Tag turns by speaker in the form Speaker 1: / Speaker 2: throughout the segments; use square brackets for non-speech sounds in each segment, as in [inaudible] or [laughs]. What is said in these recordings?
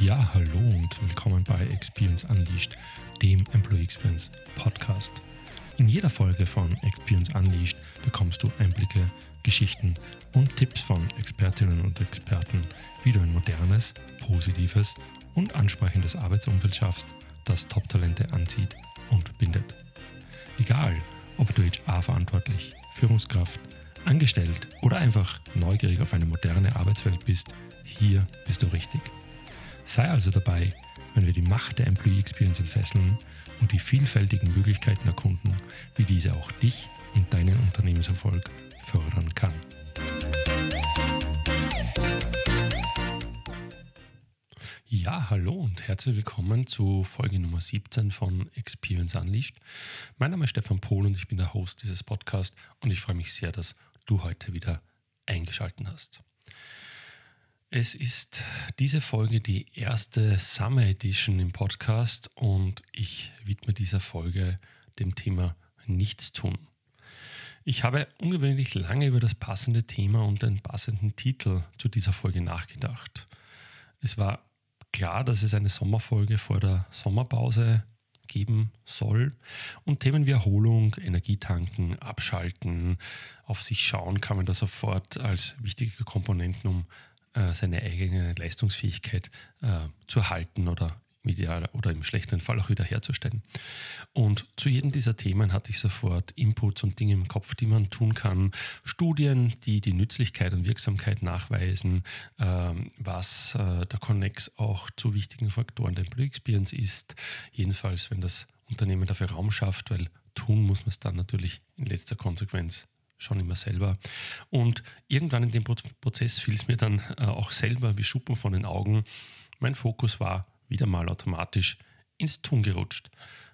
Speaker 1: Ja, hallo und willkommen bei Experience Unleashed, dem Employee Experience Podcast. In jeder Folge von Experience Unleashed bekommst du Einblicke, Geschichten und Tipps von Expertinnen und Experten, wie du ein modernes, positives und ansprechendes Arbeitsumfeld schaffst, das Top-Talente anzieht und bindet. Egal, ob du HR-verantwortlich, Führungskraft, angestellt oder einfach neugierig auf eine moderne Arbeitswelt bist, hier bist du richtig. Sei also dabei, wenn wir die Macht der Employee Experience entfesseln und die vielfältigen Möglichkeiten erkunden, wie diese auch dich und deinen Unternehmenserfolg fördern kann. Ja, hallo und herzlich willkommen zu Folge Nummer 17 von Experience Unleashed. Mein Name ist Stefan Pohl und ich bin der Host dieses Podcasts und ich freue mich sehr, dass du heute wieder eingeschaltet hast. Es ist diese Folge die erste Summer Edition im Podcast und ich widme dieser Folge dem Thema Nichtstun. Ich habe ungewöhnlich lange über das passende Thema und den passenden Titel zu dieser Folge nachgedacht. Es war klar, dass es eine Sommerfolge vor der Sommerpause geben soll und Themen wie Erholung, Energietanken, Abschalten, auf sich schauen kann man da sofort als wichtige Komponenten, um äh, seine eigene Leistungsfähigkeit äh, zu erhalten oder im Ideal oder im schlechteren Fall auch wieder herzustellen. Und zu jedem dieser Themen hatte ich sofort Inputs und Dinge im Kopf, die man tun kann. Studien, die die Nützlichkeit und Wirksamkeit nachweisen, ähm, was äh, der Connex auch zu wichtigen Faktoren der Employee Experience ist. Jedenfalls, wenn das Unternehmen dafür Raum schafft, weil tun muss man es dann natürlich in letzter Konsequenz schon immer selber. Und irgendwann in dem Prozess fiel es mir dann äh, auch selber wie Schuppen von den Augen. Mein Fokus war wieder mal automatisch ins Tun gerutscht.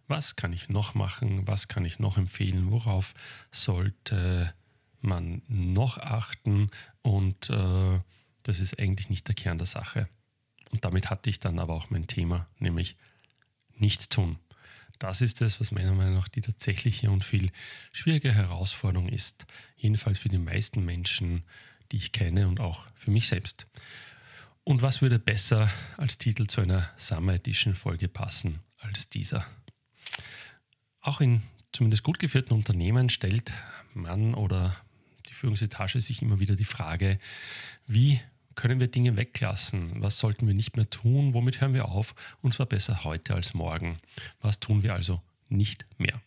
Speaker 1: Was kann ich noch machen? Was kann ich noch empfehlen? Worauf sollte man noch achten? Und äh, das ist eigentlich nicht der Kern der Sache. Und damit hatte ich dann aber auch mein Thema, nämlich nichts tun. Das ist es, was meiner Meinung nach die tatsächliche und viel schwierige Herausforderung ist. Jedenfalls für die meisten Menschen, die ich kenne und auch für mich selbst. Und was würde besser als Titel zu einer Summer Edition Folge passen als dieser? Auch in zumindest gut geführten Unternehmen stellt man oder die Führungsetage sich immer wieder die Frage, wie können wir Dinge weglassen? Was sollten wir nicht mehr tun? Womit hören wir auf? Und zwar besser heute als morgen. Was tun wir also nicht mehr?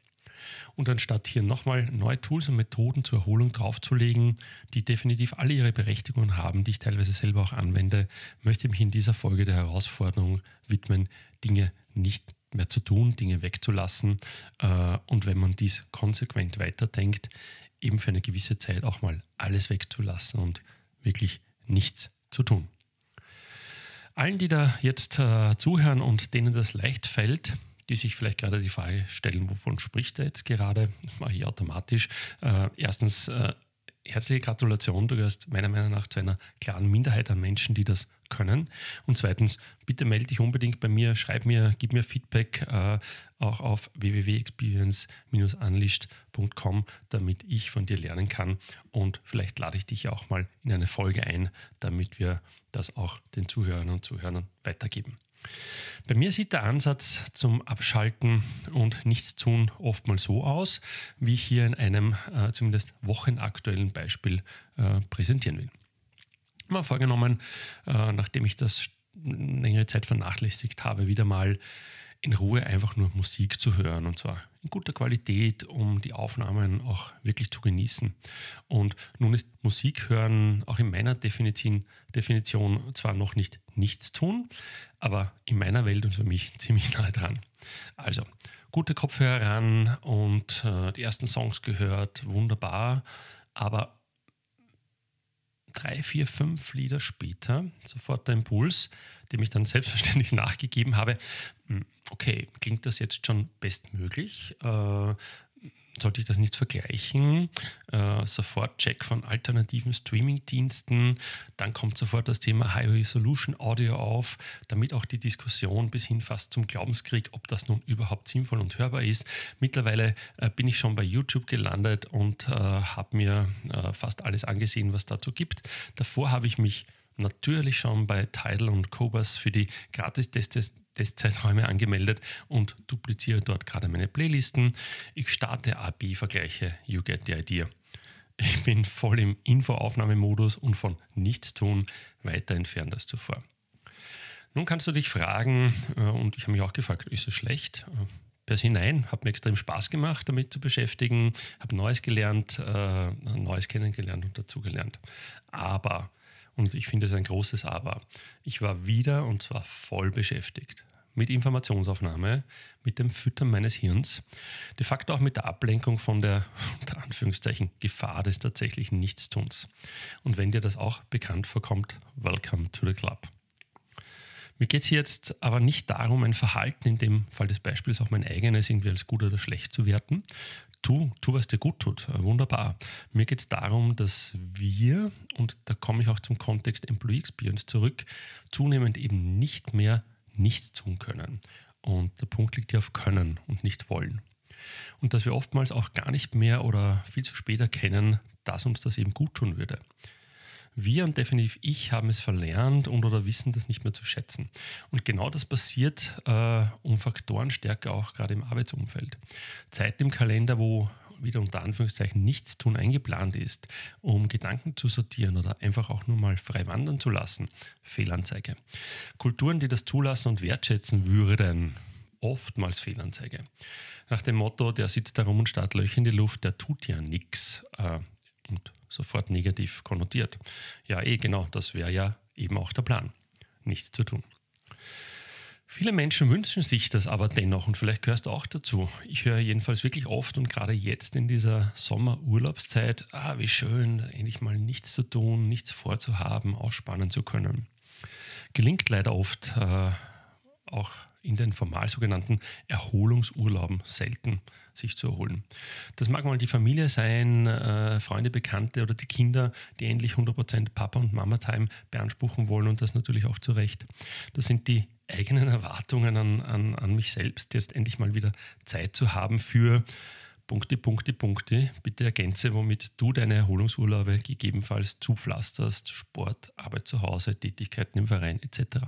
Speaker 1: Und anstatt hier nochmal neue Tools und Methoden zur Erholung draufzulegen, die definitiv alle ihre Berechtigung haben, die ich teilweise selber auch anwende, möchte ich mich in dieser Folge der Herausforderung widmen, Dinge nicht mehr zu tun, Dinge wegzulassen äh, und wenn man dies konsequent weiterdenkt, eben für eine gewisse Zeit auch mal alles wegzulassen und wirklich nichts zu tun. Allen, die da jetzt äh, zuhören und denen das leicht fällt, die sich vielleicht gerade die Frage stellen, wovon spricht er jetzt gerade, das mache ich automatisch. Äh, erstens, äh, herzliche Gratulation, du gehörst meiner Meinung nach zu einer klaren Minderheit an Menschen, die das können. Und zweitens, bitte melde dich unbedingt bei mir, schreib mir, gib mir Feedback äh, auch auf www.experience-unleashed.com, damit ich von dir lernen kann. Und vielleicht lade ich dich auch mal in eine Folge ein, damit wir das auch den Zuhörern und Zuhörern weitergeben. Bei mir sieht der Ansatz zum Abschalten und Nichtstun oftmals so aus, wie ich hier in einem äh, zumindest wochenaktuellen Beispiel äh, präsentieren will. Mir vorgenommen, äh, nachdem ich das längere Zeit vernachlässigt habe, wieder mal in Ruhe einfach nur Musik zu hören und zwar in guter Qualität, um die Aufnahmen auch wirklich zu genießen. Und nun ist Musik hören auch in meiner Definition, Definition zwar noch nicht nichts tun, aber in meiner Welt und für mich [laughs] ziemlich nahe dran. Also gute Kopfhörer ran und äh, die ersten Songs gehört, wunderbar, aber drei, vier, fünf Lieder später sofort der Impuls, dem ich dann selbstverständlich [laughs] nachgegeben habe, hm, okay, klingt das jetzt schon bestmöglich? Äh, sollte ich das nicht vergleichen? Äh, sofort Check von alternativen Streaming-Diensten. Dann kommt sofort das Thema High Resolution Audio auf, damit auch die Diskussion bis hin fast zum Glaubenskrieg, ob das nun überhaupt sinnvoll und hörbar ist. Mittlerweile äh, bin ich schon bei YouTube gelandet und äh, habe mir äh, fast alles angesehen, was dazu gibt. Davor habe ich mich natürlich schon bei Tidal und Cobas für die Gratis-Testzeiträume angemeldet und dupliziere dort gerade meine Playlisten. Ich starte AB-Vergleiche, you get the idea. Ich bin voll im Infoaufnahmemodus und von nichts tun weiter entfernt als zuvor. Nun kannst du dich fragen, äh, und ich habe mich auch gefragt, ist es schlecht? Äh, per se nein, hat mir extrem Spaß gemacht, damit zu beschäftigen, habe Neues gelernt, äh, Neues kennengelernt und dazugelernt. Aber, und ich finde es ein großes Aber, ich war wieder und zwar voll beschäftigt mit Informationsaufnahme, mit dem Füttern meines Hirns, de facto auch mit der Ablenkung von der, [laughs] unter Anführungszeichen, Gefahr des tatsächlichen Nichtstuns. Und wenn dir das auch bekannt vorkommt, welcome to the club. Mir geht es jetzt aber nicht darum, ein Verhalten, in dem Fall des Beispiels auch mein eigenes, irgendwie als gut oder schlecht zu werten. Tu, tu, was dir gut tut. Wunderbar. Mir geht es darum, dass wir, und da komme ich auch zum Kontext Employee Experience zurück, zunehmend eben nicht mehr nichts tun können. Und der Punkt liegt hier auf können und nicht wollen. Und dass wir oftmals auch gar nicht mehr oder viel zu spät erkennen, dass uns das eben gut tun würde. Wir und definitiv ich haben es verlernt und oder wissen das nicht mehr zu schätzen. Und genau das passiert äh, um Faktoren stärker auch gerade im Arbeitsumfeld. Zeiten im Kalender, wo wieder unter Anführungszeichen nichts tun eingeplant ist, um Gedanken zu sortieren oder einfach auch nur mal frei wandern zu lassen. Fehlanzeige. Kulturen, die das zulassen und wertschätzen würden, oftmals Fehlanzeige. Nach dem Motto, der sitzt da rum und starrt Löcher in die Luft, der tut ja nichts. Äh, und sofort negativ konnotiert. Ja, eh genau, das wäre ja eben auch der Plan, nichts zu tun. Viele Menschen wünschen sich das aber dennoch und vielleicht gehörst du auch dazu. Ich höre jedenfalls wirklich oft und gerade jetzt in dieser Sommerurlaubszeit, ah, wie schön, endlich mal nichts zu tun, nichts vorzuhaben, ausspannen zu können. Gelingt leider oft äh, auch in den formal sogenannten Erholungsurlauben selten sich zu erholen. Das mag mal die Familie sein, äh, Freunde, Bekannte oder die Kinder, die endlich 100% Papa- und Mama-Time beanspruchen wollen und das natürlich auch zu Recht. Das sind die eigenen [laughs] Erwartungen an, an, an mich selbst, jetzt endlich mal wieder Zeit zu haben für Punkte, Punkte, Punkte. Bitte ergänze, womit du deine Erholungsurlaube gegebenenfalls zupflasterst. Sport, Arbeit zu Hause, Tätigkeiten im Verein etc.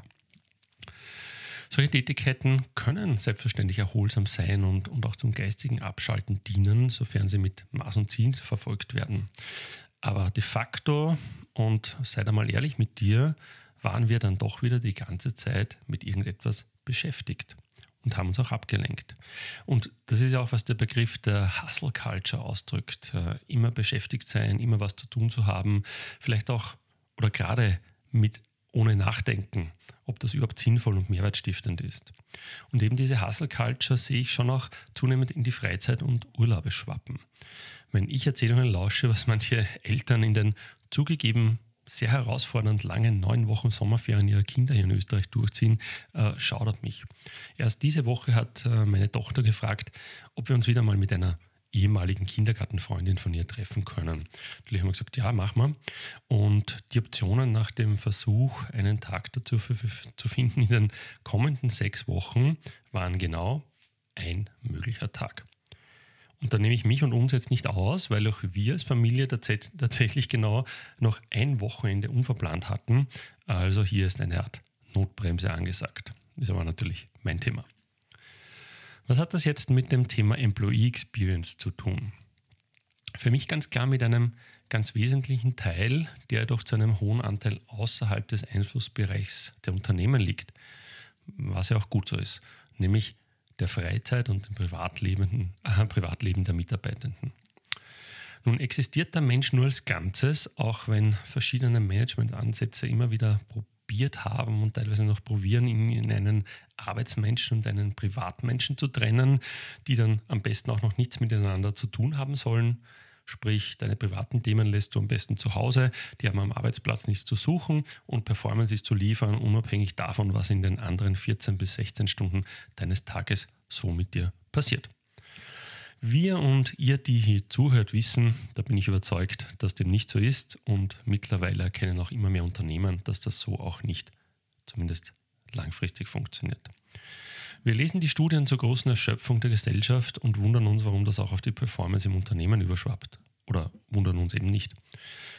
Speaker 1: Solche Tätigkeiten können selbstverständlich erholsam sein und, und auch zum geistigen Abschalten dienen, sofern sie mit Maß und Ziel verfolgt werden. Aber de facto, und sei da mal ehrlich mit dir, waren wir dann doch wieder die ganze Zeit mit irgendetwas beschäftigt und haben uns auch abgelenkt. Und das ist ja auch, was der Begriff der Hustle Culture ausdrückt. Äh, immer beschäftigt sein, immer was zu tun zu haben, vielleicht auch oder gerade mit ohne Nachdenken, ob das überhaupt sinnvoll und mehrwertstiftend ist. Und eben diese Hustle Culture sehe ich schon auch zunehmend in die Freizeit und Urlaube schwappen. Wenn ich Erzählungen lausche, was manche Eltern in den zugegeben sehr herausfordernd langen neun Wochen Sommerferien ihrer Kinder hier in Österreich durchziehen, äh, schaudert mich. Erst diese Woche hat äh, meine Tochter gefragt, ob wir uns wieder mal mit einer ehemaligen Kindergartenfreundin von ihr treffen können. Natürlich haben wir gesagt, ja, mach mal. Und die Optionen nach dem Versuch, einen Tag dazu zu finden in den kommenden sechs Wochen, waren genau ein möglicher Tag. Und da nehme ich mich und uns jetzt nicht aus, weil auch wir als Familie tatsächlich genau noch ein Wochenende unverplant hatten. Also hier ist eine Art Notbremse angesagt. Das ist aber natürlich mein Thema. Was hat das jetzt mit dem Thema Employee Experience zu tun? Für mich ganz klar mit einem ganz wesentlichen Teil, der doch zu einem hohen Anteil außerhalb des Einflussbereichs der Unternehmen liegt, was ja auch gut so ist, nämlich der Freizeit und dem Privatleben, äh, Privatleben der Mitarbeitenden. Nun existiert der Mensch nur als Ganzes, auch wenn verschiedene Managementansätze immer wieder probiert haben und teilweise noch probieren, ihn in einen Arbeitsmenschen und einen Privatmenschen zu trennen, die dann am besten auch noch nichts miteinander zu tun haben sollen. Sprich, deine privaten Themen lässt du am besten zu Hause, die haben am Arbeitsplatz nichts zu suchen und Performance ist zu liefern, unabhängig davon, was in den anderen 14 bis 16 Stunden deines Tages so mit dir passiert. Wir und ihr, die hier zuhört, wissen, da bin ich überzeugt, dass dem nicht so ist und mittlerweile erkennen auch immer mehr Unternehmen, dass das so auch nicht, zumindest langfristig funktioniert. Wir lesen die Studien zur großen Erschöpfung der Gesellschaft und wundern uns, warum das auch auf die Performance im Unternehmen überschwappt. oder wundern uns eben nicht.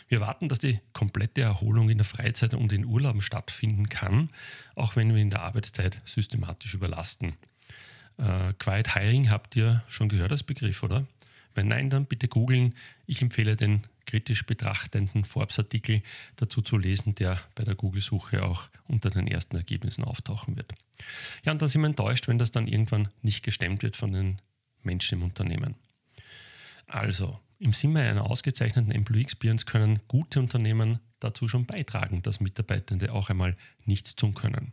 Speaker 1: Wir erwarten, dass die komplette Erholung in der Freizeit und in Urlauben stattfinden kann, auch wenn wir in der Arbeitszeit systematisch überlasten. Äh, Quiet Hiring habt ihr schon gehört als Begriff, oder? Wenn nein, dann bitte googeln. Ich empfehle den kritisch betrachtenden Forbes-Artikel dazu zu lesen, der bei der Google-Suche auch unter den ersten Ergebnissen auftauchen wird. Ja, und da sind wir enttäuscht, wenn das dann irgendwann nicht gestemmt wird von den Menschen im Unternehmen. Also, im Sinne einer ausgezeichneten Employee Experience können gute Unternehmen dazu schon beitragen, dass Mitarbeitende auch einmal nichts tun können.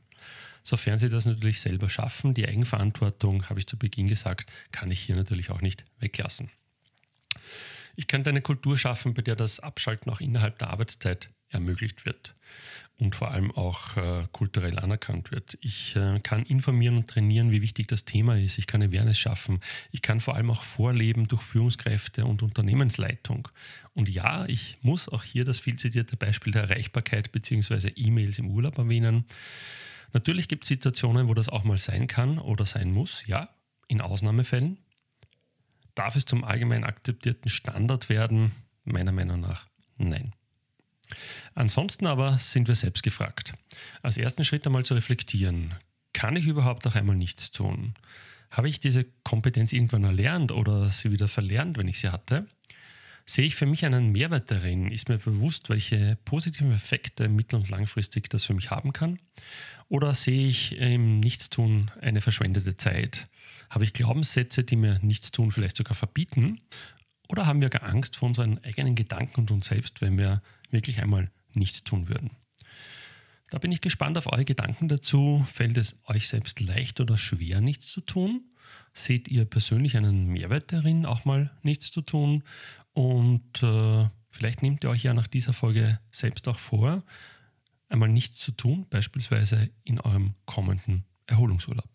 Speaker 1: Sofern sie das natürlich selber schaffen, die Eigenverantwortung, habe ich zu Beginn gesagt, kann ich hier natürlich auch nicht weglassen. Ich könnte eine Kultur schaffen, bei der das Abschalten auch innerhalb der Arbeitszeit ermöglicht wird und vor allem auch äh, kulturell anerkannt wird. Ich äh, kann informieren und trainieren, wie wichtig das Thema ist. Ich kann Awareness schaffen. Ich kann vor allem auch vorleben durch Führungskräfte und Unternehmensleitung. Und ja, ich muss auch hier das viel zitierte Beispiel der Erreichbarkeit bzw. E-Mails im Urlaub erwähnen. Natürlich gibt es Situationen, wo das auch mal sein kann oder sein muss. Ja, in Ausnahmefällen. Darf es zum allgemein akzeptierten Standard werden? Meiner Meinung nach nein. Ansonsten aber sind wir selbst gefragt. Als ersten Schritt einmal zu reflektieren, kann ich überhaupt auch einmal nichts tun? Habe ich diese Kompetenz irgendwann erlernt oder sie wieder verlernt, wenn ich sie hatte? Sehe ich für mich einen Mehrwert darin? Ist mir bewusst, welche positiven Effekte mittel- und langfristig das für mich haben kann? Oder sehe ich im Nichtstun eine verschwendete Zeit? Habe ich Glaubenssätze, die mir Nichtstun vielleicht sogar verbieten? Oder haben wir gar Angst vor unseren eigenen Gedanken und uns selbst, wenn wir wirklich einmal nichts tun würden? Da bin ich gespannt auf eure Gedanken dazu. Fällt es euch selbst leicht oder schwer, nichts zu tun? Seht ihr persönlich einen Mehrwert darin, auch mal nichts zu tun? Und äh, vielleicht nehmt ihr euch ja nach dieser Folge selbst auch vor, einmal nichts zu tun, beispielsweise in eurem kommenden Erholungsurlaub.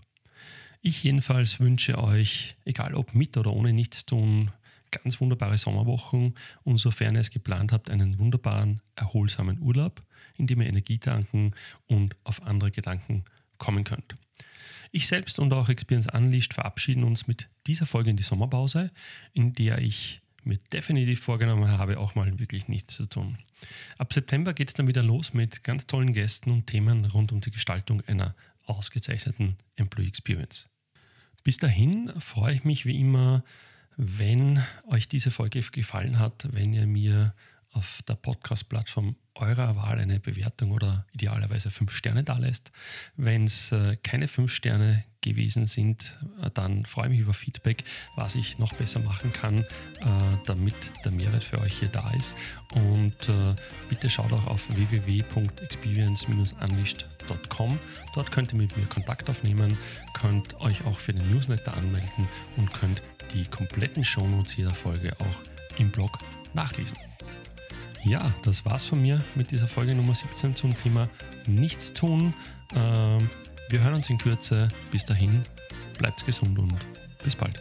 Speaker 1: Ich jedenfalls wünsche euch, egal ob mit oder ohne nichts tun, ganz wunderbare Sommerwochen und sofern ihr es geplant habt, einen wunderbaren, erholsamen Urlaub, in dem ihr Energie tanken und auf andere Gedanken kommen könnt. Ich selbst und auch Experience Unleashed verabschieden uns mit dieser Folge in die Sommerpause, in der ich mir definitiv vorgenommen habe, auch mal wirklich nichts zu tun. Ab September geht es dann wieder los mit ganz tollen Gästen und Themen rund um die Gestaltung einer ausgezeichneten Employee Experience. Bis dahin freue ich mich wie immer wenn euch diese Folge gefallen hat, wenn ihr mir auf der Podcast-Plattform eurer Wahl eine Bewertung oder idealerweise fünf Sterne da lässt. Wenn es äh, keine fünf Sterne gewesen sind, äh, dann freue ich mich über Feedback, was ich noch besser machen kann, äh, damit der Mehrwert für euch hier da ist. Und bitte schaut auch auf www.experience-unleashed.com. Dort könnt ihr mit mir Kontakt aufnehmen, könnt euch auch für den Newsletter anmelden und könnt die kompletten Shownotes jeder Folge auch im Blog nachlesen. Ja, das war's von mir mit dieser Folge Nummer 17 zum Thema Nichtstun. Ähm, wir hören uns in Kürze. Bis dahin, bleibt gesund und bis bald.